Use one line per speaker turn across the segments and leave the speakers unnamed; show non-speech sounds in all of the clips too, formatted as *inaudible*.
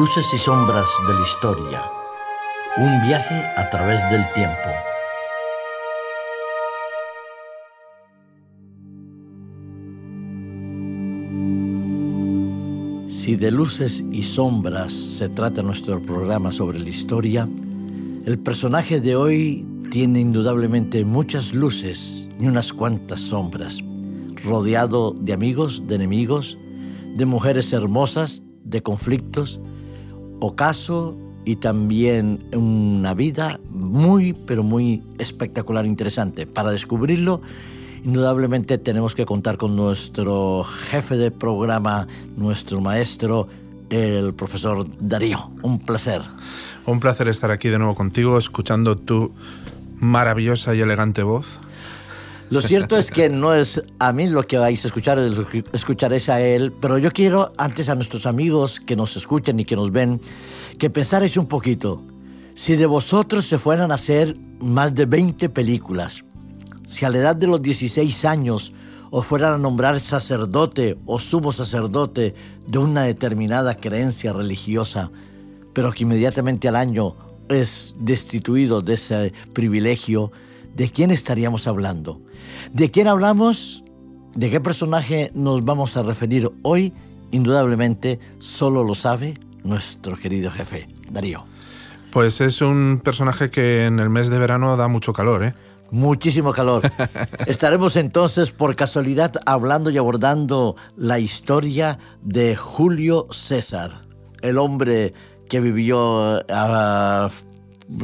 Luces y sombras de la historia. Un viaje a través del tiempo. Si de luces y sombras se trata nuestro programa sobre la historia, el personaje de hoy tiene indudablemente muchas luces y unas cuantas sombras, rodeado de amigos, de enemigos, de mujeres hermosas, de conflictos, ocaso y también una vida muy, pero muy espectacular, interesante. Para descubrirlo, indudablemente tenemos que contar con nuestro jefe de programa, nuestro maestro, el profesor Darío. Un placer.
Un placer estar aquí de nuevo contigo, escuchando tu maravillosa y elegante voz.
Lo cierto es que no es a mí lo que vais a escuchar, escucharéis a él, pero yo quiero antes a nuestros amigos que nos escuchen y que nos ven, que pensarais un poquito. Si de vosotros se fueran a hacer más de 20 películas, si a la edad de los 16 años os fueran a nombrar sacerdote o sumo sacerdote de una determinada creencia religiosa, pero que inmediatamente al año es destituido de ese privilegio, ¿de quién estaríamos hablando? ¿De quién hablamos? ¿De qué personaje nos vamos a referir hoy? Indudablemente solo lo sabe nuestro querido jefe, Darío.
Pues es un personaje que en el mes de verano da mucho calor, ¿eh?
Muchísimo calor. *laughs* Estaremos entonces por casualidad hablando y abordando la historia de Julio César, el hombre que vivió a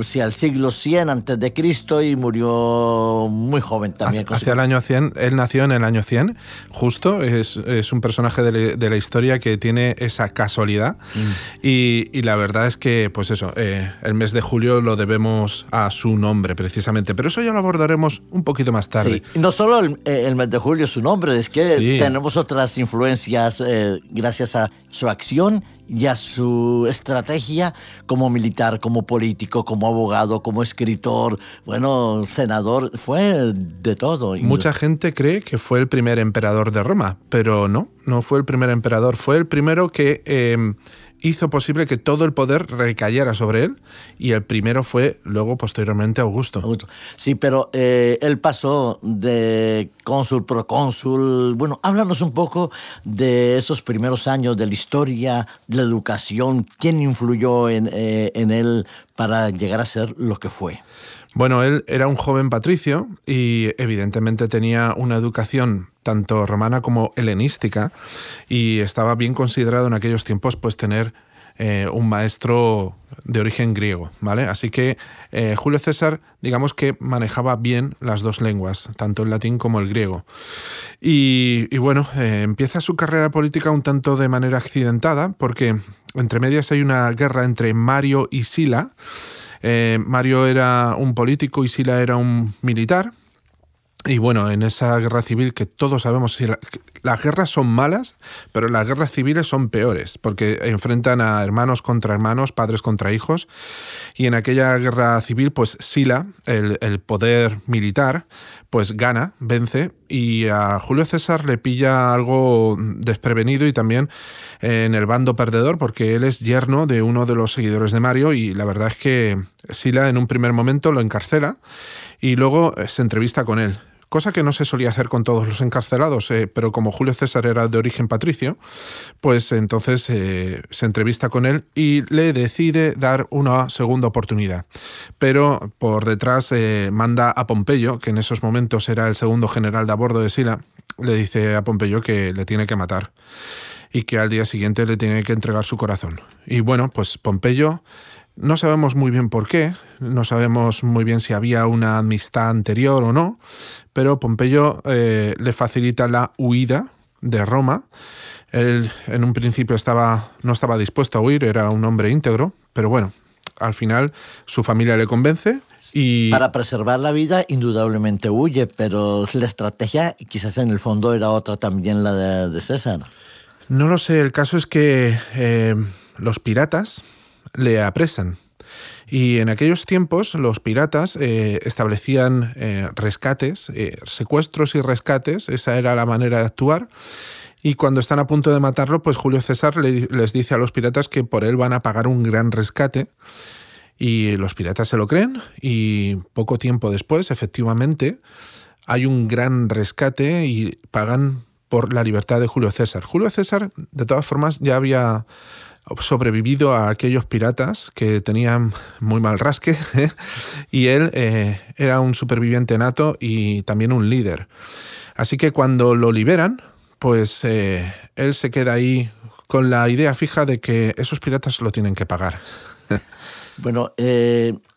sí, al siglo 100 antes de Cristo y murió muy joven también.
Hacia el año 100, él nació en el año 100, justo, es, es un personaje de, la historia que tiene esa casualidad mm. y, y, la verdad es que, pues eso, eh, el mes de julio lo debemos a su nombre precisamente, pero eso ya lo abordaremos un poquito más tarde.
Sí. No solo el, el mes de julio su nombre, es que tenemos otras influencias eh, gracias a su acción y a su estrategia como militar, como político, como abogado, como escritor, bueno, senador, fue de todo.
Mucha gente cree que fue el primer emperador de Roma, pero no, no fue el primer emperador, fue el primero que... Eh, hizo posible que todo el poder recayera sobre él y el primero fue luego posteriormente Augusto.
Sí, pero eh, él pasó de cónsul, procónsul. Bueno, háblanos un poco de esos primeros años de la historia, de la educación, quién influyó en, eh, en él para llegar a ser lo que fue.
Bueno, él era un joven patricio y evidentemente tenía una educación tanto romana como helenística y estaba bien considerado en aquellos tiempos pues tener eh, un maestro de origen griego, ¿vale? Así que eh, Julio César, digamos que manejaba bien las dos lenguas, tanto el latín como el griego. Y, bueno, eh, empieza su carrera política un tanto de manera accidentada, porque entre medias hay una guerra entre Mario y Sila, Mario era un político y Sila era un militar. Y bueno, en esa guerra civil que todos sabemos, las guerras son malas, pero las guerras civiles son peores, porque enfrentan a hermanos contra hermanos, padres contra hijos. Y en aquella guerra civil, pues Sila, el, poder militar, pues gana, vence, y a Julio César le pilla algo desprevenido y también en el bando perdedor, porque él es yerno de uno de los seguidores de Mario, y la verdad es que Sila en un primer momento lo encarcela y luego se entrevista con él cosa que no se solía hacer con todos los encarcelados, eh, pero como Julio César era de origen patricio, pues entonces eh, se entrevista con él y le decide dar una segunda oportunidad. Pero por detrás eh, manda a Pompeyo, que en esos momentos era el segundo general de a bordo de Sila, le dice a Pompeyo que le tiene que matar y que al día siguiente le tiene que entregar su corazón. Y bueno, pues Pompeyo no sabemos muy bien por qué, no sabemos muy bien si había una amistad anterior o no, pero Pompeyo eh, le facilita la huida de Roma. Él en un principio estaba, no estaba dispuesto a huir, era un hombre íntegro, pero bueno, al final su familia le convence y...
Para preservar la vida, indudablemente huye, pero la estrategia quizás en el fondo era otra también la de, César.
No lo sé, el caso es que eh, los piratas le apresan. Y en aquellos tiempos los piratas eh, establecían eh, rescates, eh, secuestros y rescates, esa era la manera de actuar. Y cuando están a punto de matarlo, pues Julio César les dice a los piratas que por él van a pagar un gran rescate. Y los piratas se lo creen y poco tiempo después, efectivamente, hay un gran rescate y pagan por la libertad de Julio César. Julio César, de todas formas, ya había sobrevivido a aquellos piratas que tenían muy mal rasque *laughs* ¿eh? y él eh, era un superviviente nato y también un líder. Así que cuando lo liberan, pues eh, él se queda ahí con la idea fija de que esos piratas lo tienen que pagar. *laughs*
Bueno,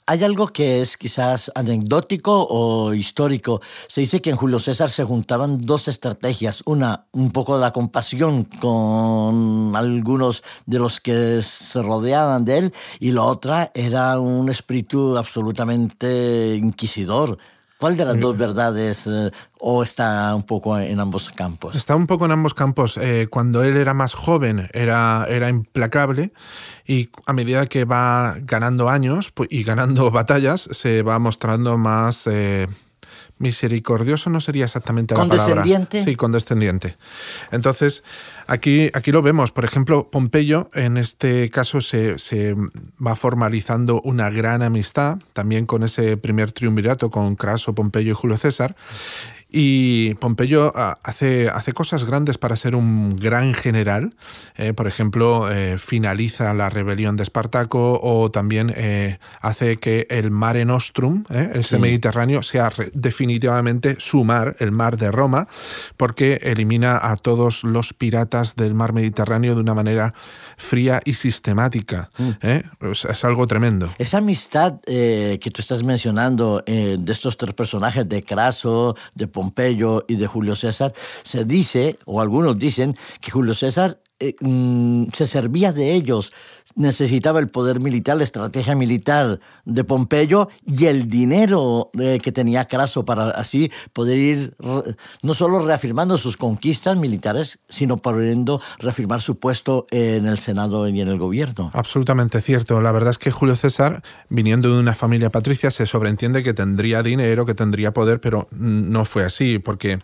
hay algo que es quizás anecdótico o histórico. Se dice que en Julio César se juntaban dos estrategias. Una, un poco de la compasión con algunos de los que se rodeaban de él, y la otra era un espíritu absolutamente inquisidor. ¿Cuál de las dos verdades eh, o está un poco en ambos campos?
Está un poco en ambos campos. Eh, cuando él era más joven era, era implacable y a medida que va ganando años y ganando batallas se va mostrando más... Eh, misericordioso no sería exactamente la palabra.
¿Condescendiente?
Sí, condescendiente. Entonces, aquí, aquí lo vemos. Por ejemplo, Pompeyo, en este caso, se, se, va formalizando una gran amistad, también con ese primer triunvirato con Craso, Pompeyo y Julio César. Y Pompeyo ah, hace, hace cosas grandes para ser un gran general. Eh, por ejemplo, eh, finaliza la rebelión de Espartaco o también eh, hace que el Mare Nostrum, ese Mediterráneo, sea definitivamente su mar, el mar de Roma, porque elimina a todos los piratas del mar Mediterráneo de una manera fría y sistemática. Mm. es algo tremendo.
Esa amistad que tú estás mencionando de estos tres personajes, de Craso, de Pompeyo y de Julio César, se dice, o algunos dicen, que Julio César eh, mm, se servía de ellos necesitaba el poder militar, la estrategia militar de Pompeyo y el dinero eh, que tenía Craso para así poder ir no solo reafirmando sus conquistas militares, sino pudiendo reafirmar su puesto en el Senado y en el gobierno.
Absolutamente cierto. La verdad es que Julio César, viniendo de una familia patricia, se sobreentiende que tendría dinero, que tendría poder, pero no fue así, porque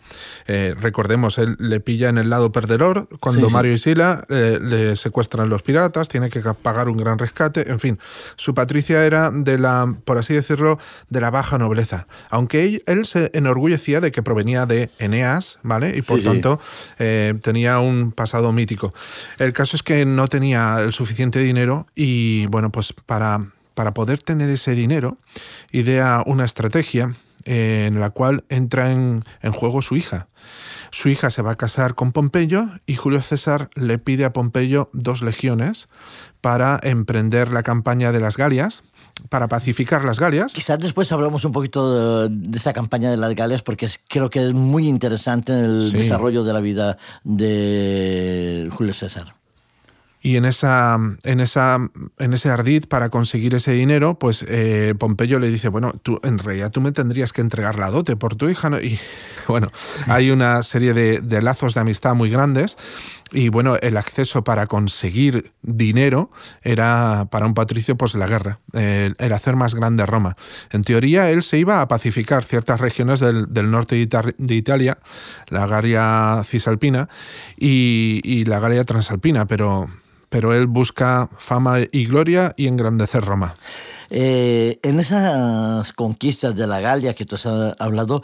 eh, recordemos, él le pilla en el lado perdedor cuando Mario y Sila eh, le secuestran los piratas, tiene que pagar un gran rescate, en fin, su Patricia era de la, por así decirlo, de la baja nobleza, aunque él, se enorgullecía de que provenía de Eneas, ¿vale? Y por tanto eh, tenía un pasado mítico. El caso es que no tenía el suficiente dinero y bueno, pues para, para poder tener ese dinero, idea una estrategia en la cual entra en, en juego su hija. Su hija se va a casar con Pompeyo y Julio César le pide a Pompeyo dos legiones para emprender la campaña de las Galias, para pacificar las Galias.
Quizás después hablamos un poquito de, esa campaña de las Galias porque creo que es muy interesante en el desarrollo de la vida de Julio César.
Y en, esa, en, esa, en ese ardid para conseguir ese dinero, pues eh, Pompeyo le dice, bueno, tú en realidad tú me tendrías que entregar la dote por tu hija. Y *laughs* bueno, hay una serie de, de, lazos de amistad muy grandes. Y bueno, el acceso para conseguir dinero era para un patricio pues la guerra, el, hacer más grande Roma. En teoría, él se iba a pacificar ciertas regiones del, del norte de, Italia, la Galia cisalpina y, y la Galia transalpina, pero pero él busca fama y gloria y engrandecer Roma.
Eh, en esas conquistas de la Galia que tú has hablado,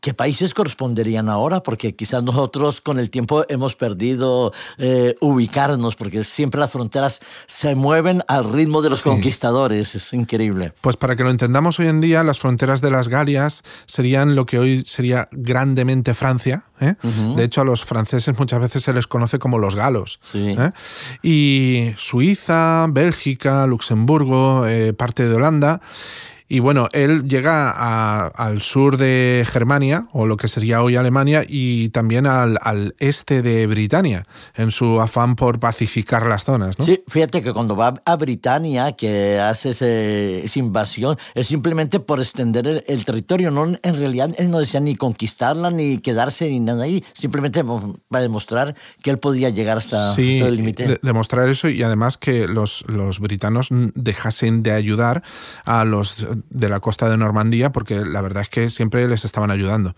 ¿qué países corresponderían ahora? Porque quizás nosotros con el tiempo hemos perdido eh, ubicarnos, porque siempre las fronteras se mueven al ritmo de los conquistadores. Es increíble.
Pues para que lo entendamos hoy en día, las fronteras de las Galias serían lo que hoy sería grandemente Francia. ¿eh? De hecho, a los franceses muchas veces se les conoce como los galos. Y Suiza, Bélgica, Luxemburgo, parte de Holanda. Y bueno, él llega al sur de Germania, o lo que sería hoy Alemania, y también al, este de Britania, en su afán por pacificar las zonas. ¿no?
Sí, fíjate que cuando va a Britania, que hace esa invasión, es simplemente por extender el, territorio. No, en realidad, él no decía ni conquistarla, ni quedarse, ni nada ahí. Simplemente para demostrar que él podía llegar hasta ese límite.
demostrar eso y además que los, los britanos dejasen de ayudar a los de la costa de Normandía, porque la verdad es que siempre les estaban ayudando.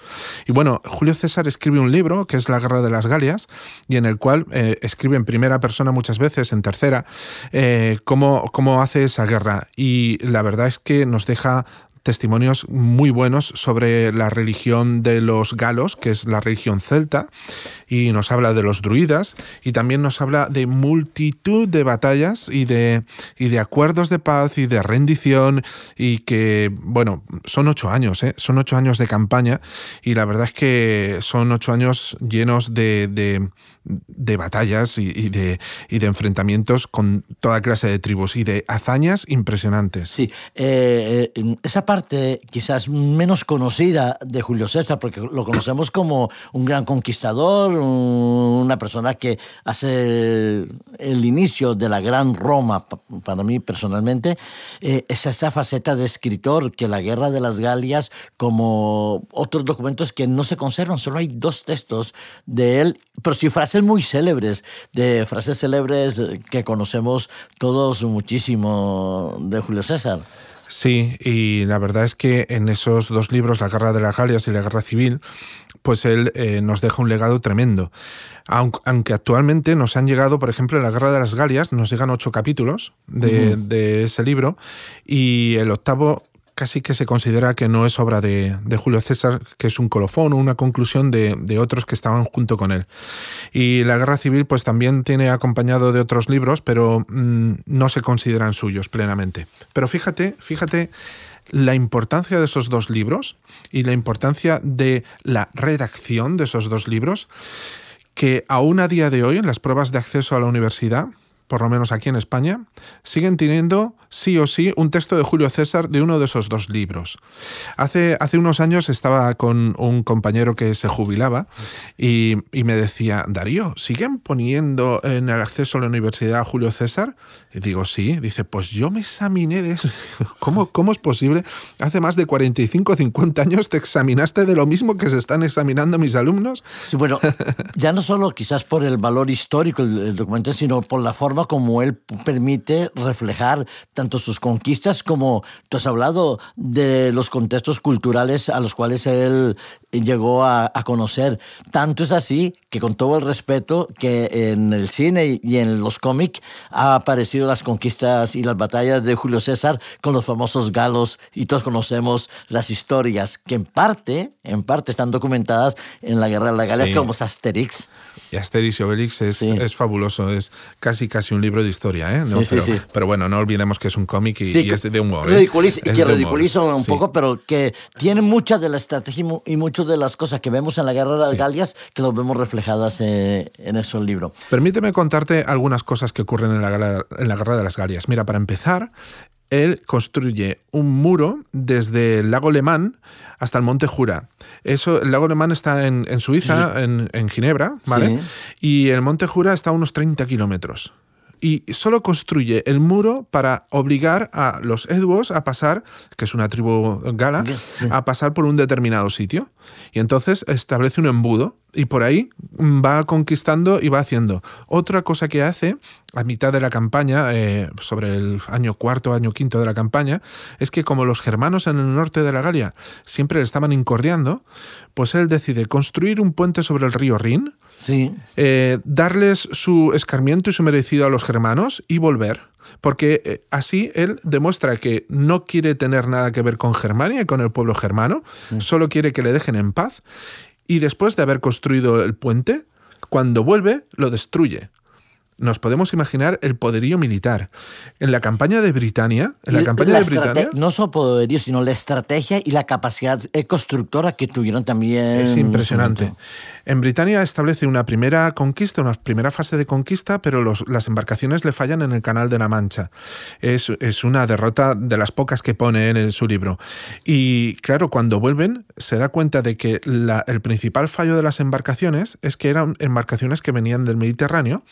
Y bueno, Julio César escribe un libro que es La Guerra de las Galias, y en el cual eh, escribe en primera persona muchas veces, en tercera, eh, cómo, cómo hace esa guerra. Y la verdad es que nos deja testimonios muy buenos sobre la religión de los galos, que es la religión celta, y nos habla de los druidas, y también nos habla de multitud de batallas y de, y de acuerdos de paz y de rendición, y que, bueno, son ocho años, ¿eh? son ocho años de campaña, y la verdad es que son ocho años llenos de, de batallas y, de, y, de, enfrentamientos con toda clase de tribus y de hazañas impresionantes.
Sí, eh, eh, esa parte quizás menos conocida de Julio César, porque lo conocemos como un gran conquistador, una persona que hace el inicio de la gran Roma, para mí personalmente, eh, es esa faceta de escritor que la guerra de las Galias, como otros documentos que no se conservan, solo hay dos textos de él, pero sí frases muy célebres, de frases célebres que conocemos todos muchísimo de Julio César.
Sí, y la verdad es que en esos dos libros, La Guerra de las Galias y La Guerra Civil, pues él eh, nos deja un legado tremendo. Aunque, actualmente nos han llegado, por ejemplo, en La Guerra de las Galias, nos llegan ocho capítulos de, de ese libro, y el octavo casi que se considera que no es obra de, Julio César, que es un colofón, una conclusión de, otros que estaban junto con él. Y la guerra civil pues también tiene acompañado de otros libros, pero mm, no se consideran suyos plenamente. Pero fíjate, fíjate la importancia de esos dos libros y la importancia de la redacción de esos dos libros, que aún a día de hoy en las pruebas de acceso a la universidad, por lo menos aquí en España, siguen teniendo sí o sí un texto de Julio César de uno de esos dos libros. Hace, hace unos años estaba con un compañero que se jubilaba y, me decía, Darío, ¿siguen poniendo en el acceso a la universidad a Julio César? Y digo, sí. Dice, pues yo me examiné de eso. *laughs* ¿Cómo, ¿Cómo es posible? Hace más de 45 o 50 años te examinaste de lo mismo que se están examinando mis alumnos.
Sí, bueno, *laughs* ya no solo quizás por el valor histórico del documento, sino por la forma como él permite reflejar tanto sus conquistas como tú has hablado de los contextos culturales a los cuales él llegó a, conocer. Tanto es así que con todo el respeto que en el cine y en los cómics ha aparecido las conquistas y las batallas de Julio César con los famosos galos y todos conocemos las historias que en parte, en parte están documentadas en la Guerra de la Galia como Asterix.
Y Asterix y Obelix es, es, fabuloso, es casi casi un libro de historia, ¿eh? pero, pero, bueno, no olvidemos que es un cómic y, es de humor.
¿eh? que ridiculiza un poco, pero que tiene mucha de la estrategia y mucho de las cosas que vemos en la Guerra de las Galias que lo vemos reflejadas eh, en ese libro.
Permíteme contarte algunas cosas que ocurren en la, en la Guerra de las Galias. Mira, para empezar, él construye un muro desde el lago Lemán hasta el monte Jura. Eso, el lago Lemán está en, Suiza, en, Ginebra, ¿vale? Y el monte Jura está a unos 30 kilómetros y solo construye el muro para obligar a los Eduos a pasar, que es una tribu gala, a pasar por un determinado sitio. Y entonces establece un embudo y por ahí va conquistando y va haciendo. Otra cosa que hace a mitad de la campaña, eh, sobre el año cuarto, año quinto de la campaña, es que como los germanos en el norte de la Galia siempre le estaban incordiando, pues él decide construir un puente sobre el río Rin,
Sí.
Eh, darles su escarmiento y su merecido a los germanos y volver. Porque eh, así él demuestra que no quiere tener nada que ver con Germania y con el pueblo germano, solo quiere que le dejen en paz. Y después de haber construido el puente, cuando vuelve, lo destruye nos podemos imaginar el poderío militar. En la campaña de Britania, en la campaña de Britania,
no solo poderío, sino la estrategia y la capacidad constructora que tuvieron también.
Es impresionante. En Britania establece una primera conquista, una primera fase de conquista, pero las embarcaciones le fallan en el Canal de la Mancha. Es, una derrota de las pocas que pone en su libro. Y claro, cuando vuelven, se da cuenta de que el principal fallo de las embarcaciones es que eran embarcaciones que venían del Mediterráneo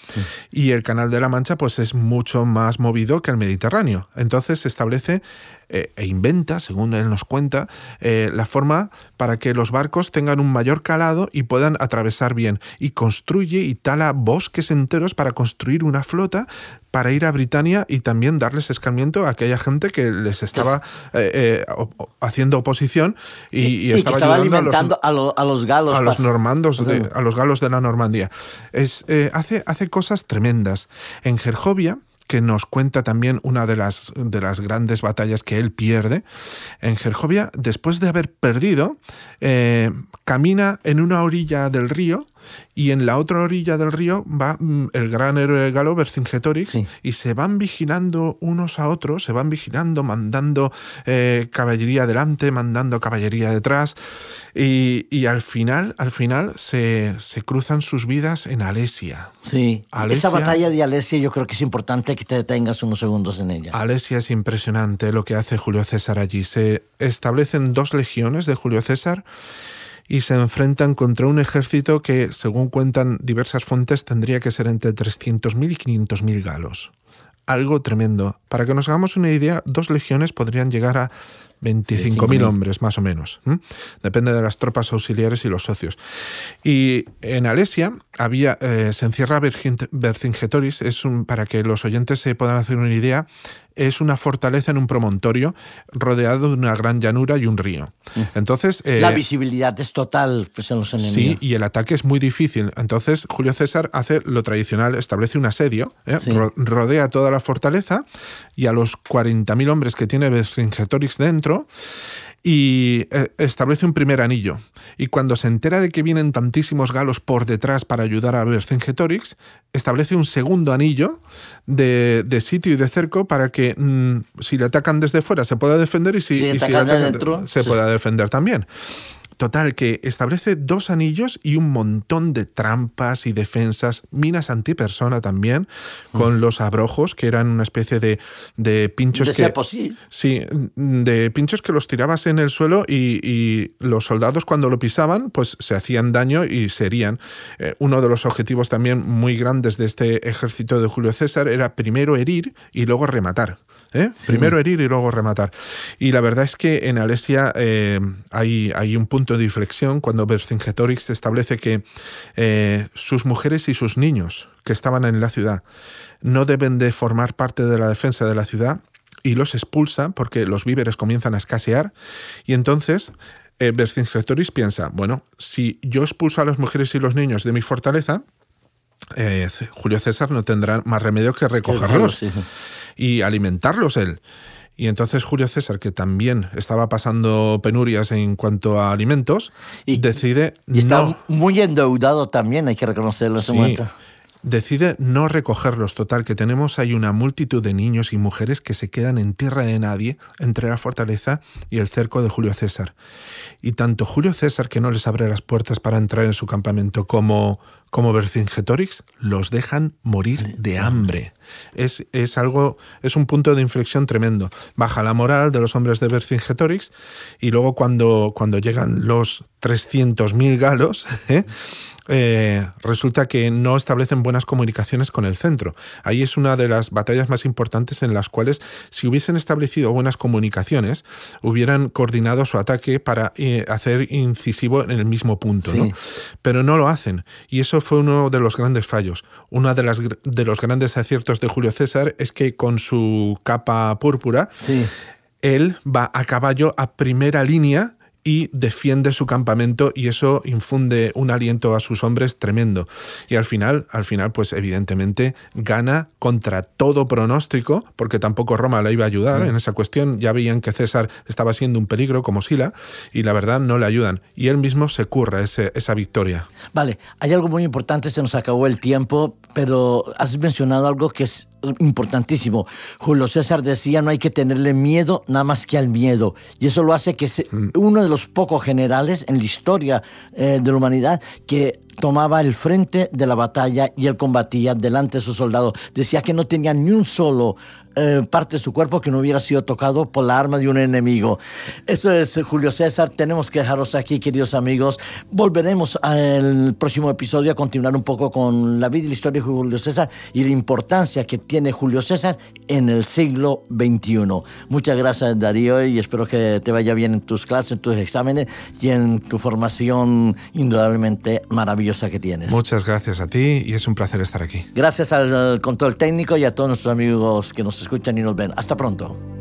y el Canal de la Mancha pues es mucho más movido que el Mediterráneo. Entonces se establece eh, e inventa, según él nos cuenta, eh, la forma para que los barcos tengan un mayor calado y puedan atravesar bien. Y construye y tala bosques enteros para construir una flota para ir a Britania y también darles escarmiento a aquella gente que les estaba eh, haciendo oposición y, estaba,
alimentando a los, galos.
A los normandos, a los galos de la Normandía. Es, hace, hace cosas tremendas. En Gergovia, que nos cuenta también una de las, de las grandes batallas que él pierde. En Gergovia, después de haber perdido, eh, camina en una orilla del río y en la otra orilla del río va mm, el gran héroe galo Vercingetorix y se van vigilando unos a otros, se van vigilando, mandando eh, caballería adelante, mandando caballería detrás y, al final, al final se, cruzan sus vidas en Alesia.
Sí, esa batalla de Alesia yo creo que es importante que te detengas unos segundos en ella.
Alesia es impresionante lo que hace Julio César allí. Se establecen dos legiones de Julio César y se enfrentan contra un ejército que, según cuentan diversas fuentes, tendría que ser entre 300.000 y 500.000 galos. Algo tremendo. Para que nos hagamos una idea, dos legiones podrían llegar a 25.000 hombres, más o menos. Depende de las tropas auxiliares y los socios. Y en Alesia había, eh, se encierra Vercingetoris, es un, para que los oyentes se puedan hacer una idea, es una fortaleza en un promontorio rodeado de una gran llanura y un río. Entonces...
Eh, la visibilidad es total pues, en los enemigos.
Sí, y el ataque es muy difícil. Entonces Julio César hace lo tradicional, establece un asedio, ¿eh? rodea toda la fortaleza y a los 40.000 hombres que tiene Vercingetorix dentro, y eh, establece un primer anillo. Y cuando se entera de que vienen tantísimos galos por detrás para ayudar a Vercingetorix, establece un segundo anillo de, sitio y de cerco para que mm, si le atacan desde fuera se pueda defender y si, le atacan dentro, se pueda defender también. Total, que establece dos anillos y un montón de trampas y defensas, minas antipersona también, con los abrojos, que eran una especie de, de pinchos
de
que. Sí, de pinchos que los tirabas en el suelo y, los soldados cuando lo pisaban, pues se hacían daño y serían. Eh, uno de los objetivos también muy grandes de este ejército de Julio César era primero herir y luego rematar. ¿Eh? Primero herir y luego rematar. Y la verdad es que en Alesia eh, hay, hay, un punto de inflexión cuando Vercingetorix establece que eh, sus mujeres y sus niños que estaban en la ciudad no deben de formar parte de la defensa de la ciudad y los expulsa porque los víveres comienzan a escasear y entonces Vercingetorix piensa, bueno, si yo expulso a las mujeres y los niños de mi fortaleza, Julio César no tendrá más remedio que recogerlos y alimentarlos él. Y entonces Julio César, que también estaba pasando penurias en cuanto a alimentos, y, decide...
Y está muy endeudado también, hay que reconocerlo en ese momento
decide no recogerlos. Total, que tenemos ahí una multitud de niños y mujeres que se quedan en tierra de nadie entre la fortaleza y el cerco de Julio César. Y tanto Julio César, que no les abre las puertas para entrar en su campamento, como como Vercingetorix, los dejan morir de hambre. Es, es, algo, es un punto de inflexión tremendo. Baja la moral de los hombres de Vercingetorix y luego cuando, cuando llegan los 300.000 galos, ¿eh? Eh, resulta que no establecen buenas comunicaciones con el centro. Ahí es una de las batallas más importantes en las cuales, si hubiesen establecido buenas comunicaciones, hubieran coordinado su ataque para eh, hacer incisivo en el mismo punto. Pero no lo hacen. Y eso fue uno de los grandes fallos. Uno de, las, de los grandes aciertos de Julio César es que con su capa púrpura, él va a caballo a primera línea y defiende su campamento y eso infunde un aliento a sus hombres tremendo. Y al final, al final, pues evidentemente gana contra todo pronóstico, porque tampoco Roma le iba a ayudar en esa cuestión. Ya veían que César estaba siendo un peligro como Sila y la verdad no le ayudan. Y él mismo se curra ese, esa victoria.
Vale, hay algo muy importante, se nos acabó el tiempo, pero has mencionado algo que es importantísimo. Julio César decía, no hay que tenerle miedo nada más que al miedo. Y eso lo hace que sea mm. uno de los pocos generales en la historia eh, de la humanidad que tomaba el frente de la batalla y él combatía delante de sus soldados. Decía que no tenía ni un solo eh, parte de su cuerpo que no hubiera sido tocado por la arma de un enemigo. Eso es Julio César. Tenemos que dejaros aquí, queridos amigos. Volveremos al próximo episodio a continuar un poco con la vida y la historia de Julio César y la importancia que tiene Julio César en el siglo XXI. Muchas gracias, Darío, y espero que te vaya bien en tus clases, en tus exámenes y en tu formación indudablemente maravillosa que tienes.
Muchas gracias a ti y es un placer estar aquí.
Gracias al control técnico y a todos nuestros amigos que nos escuchan y nos ven. Hasta pronto.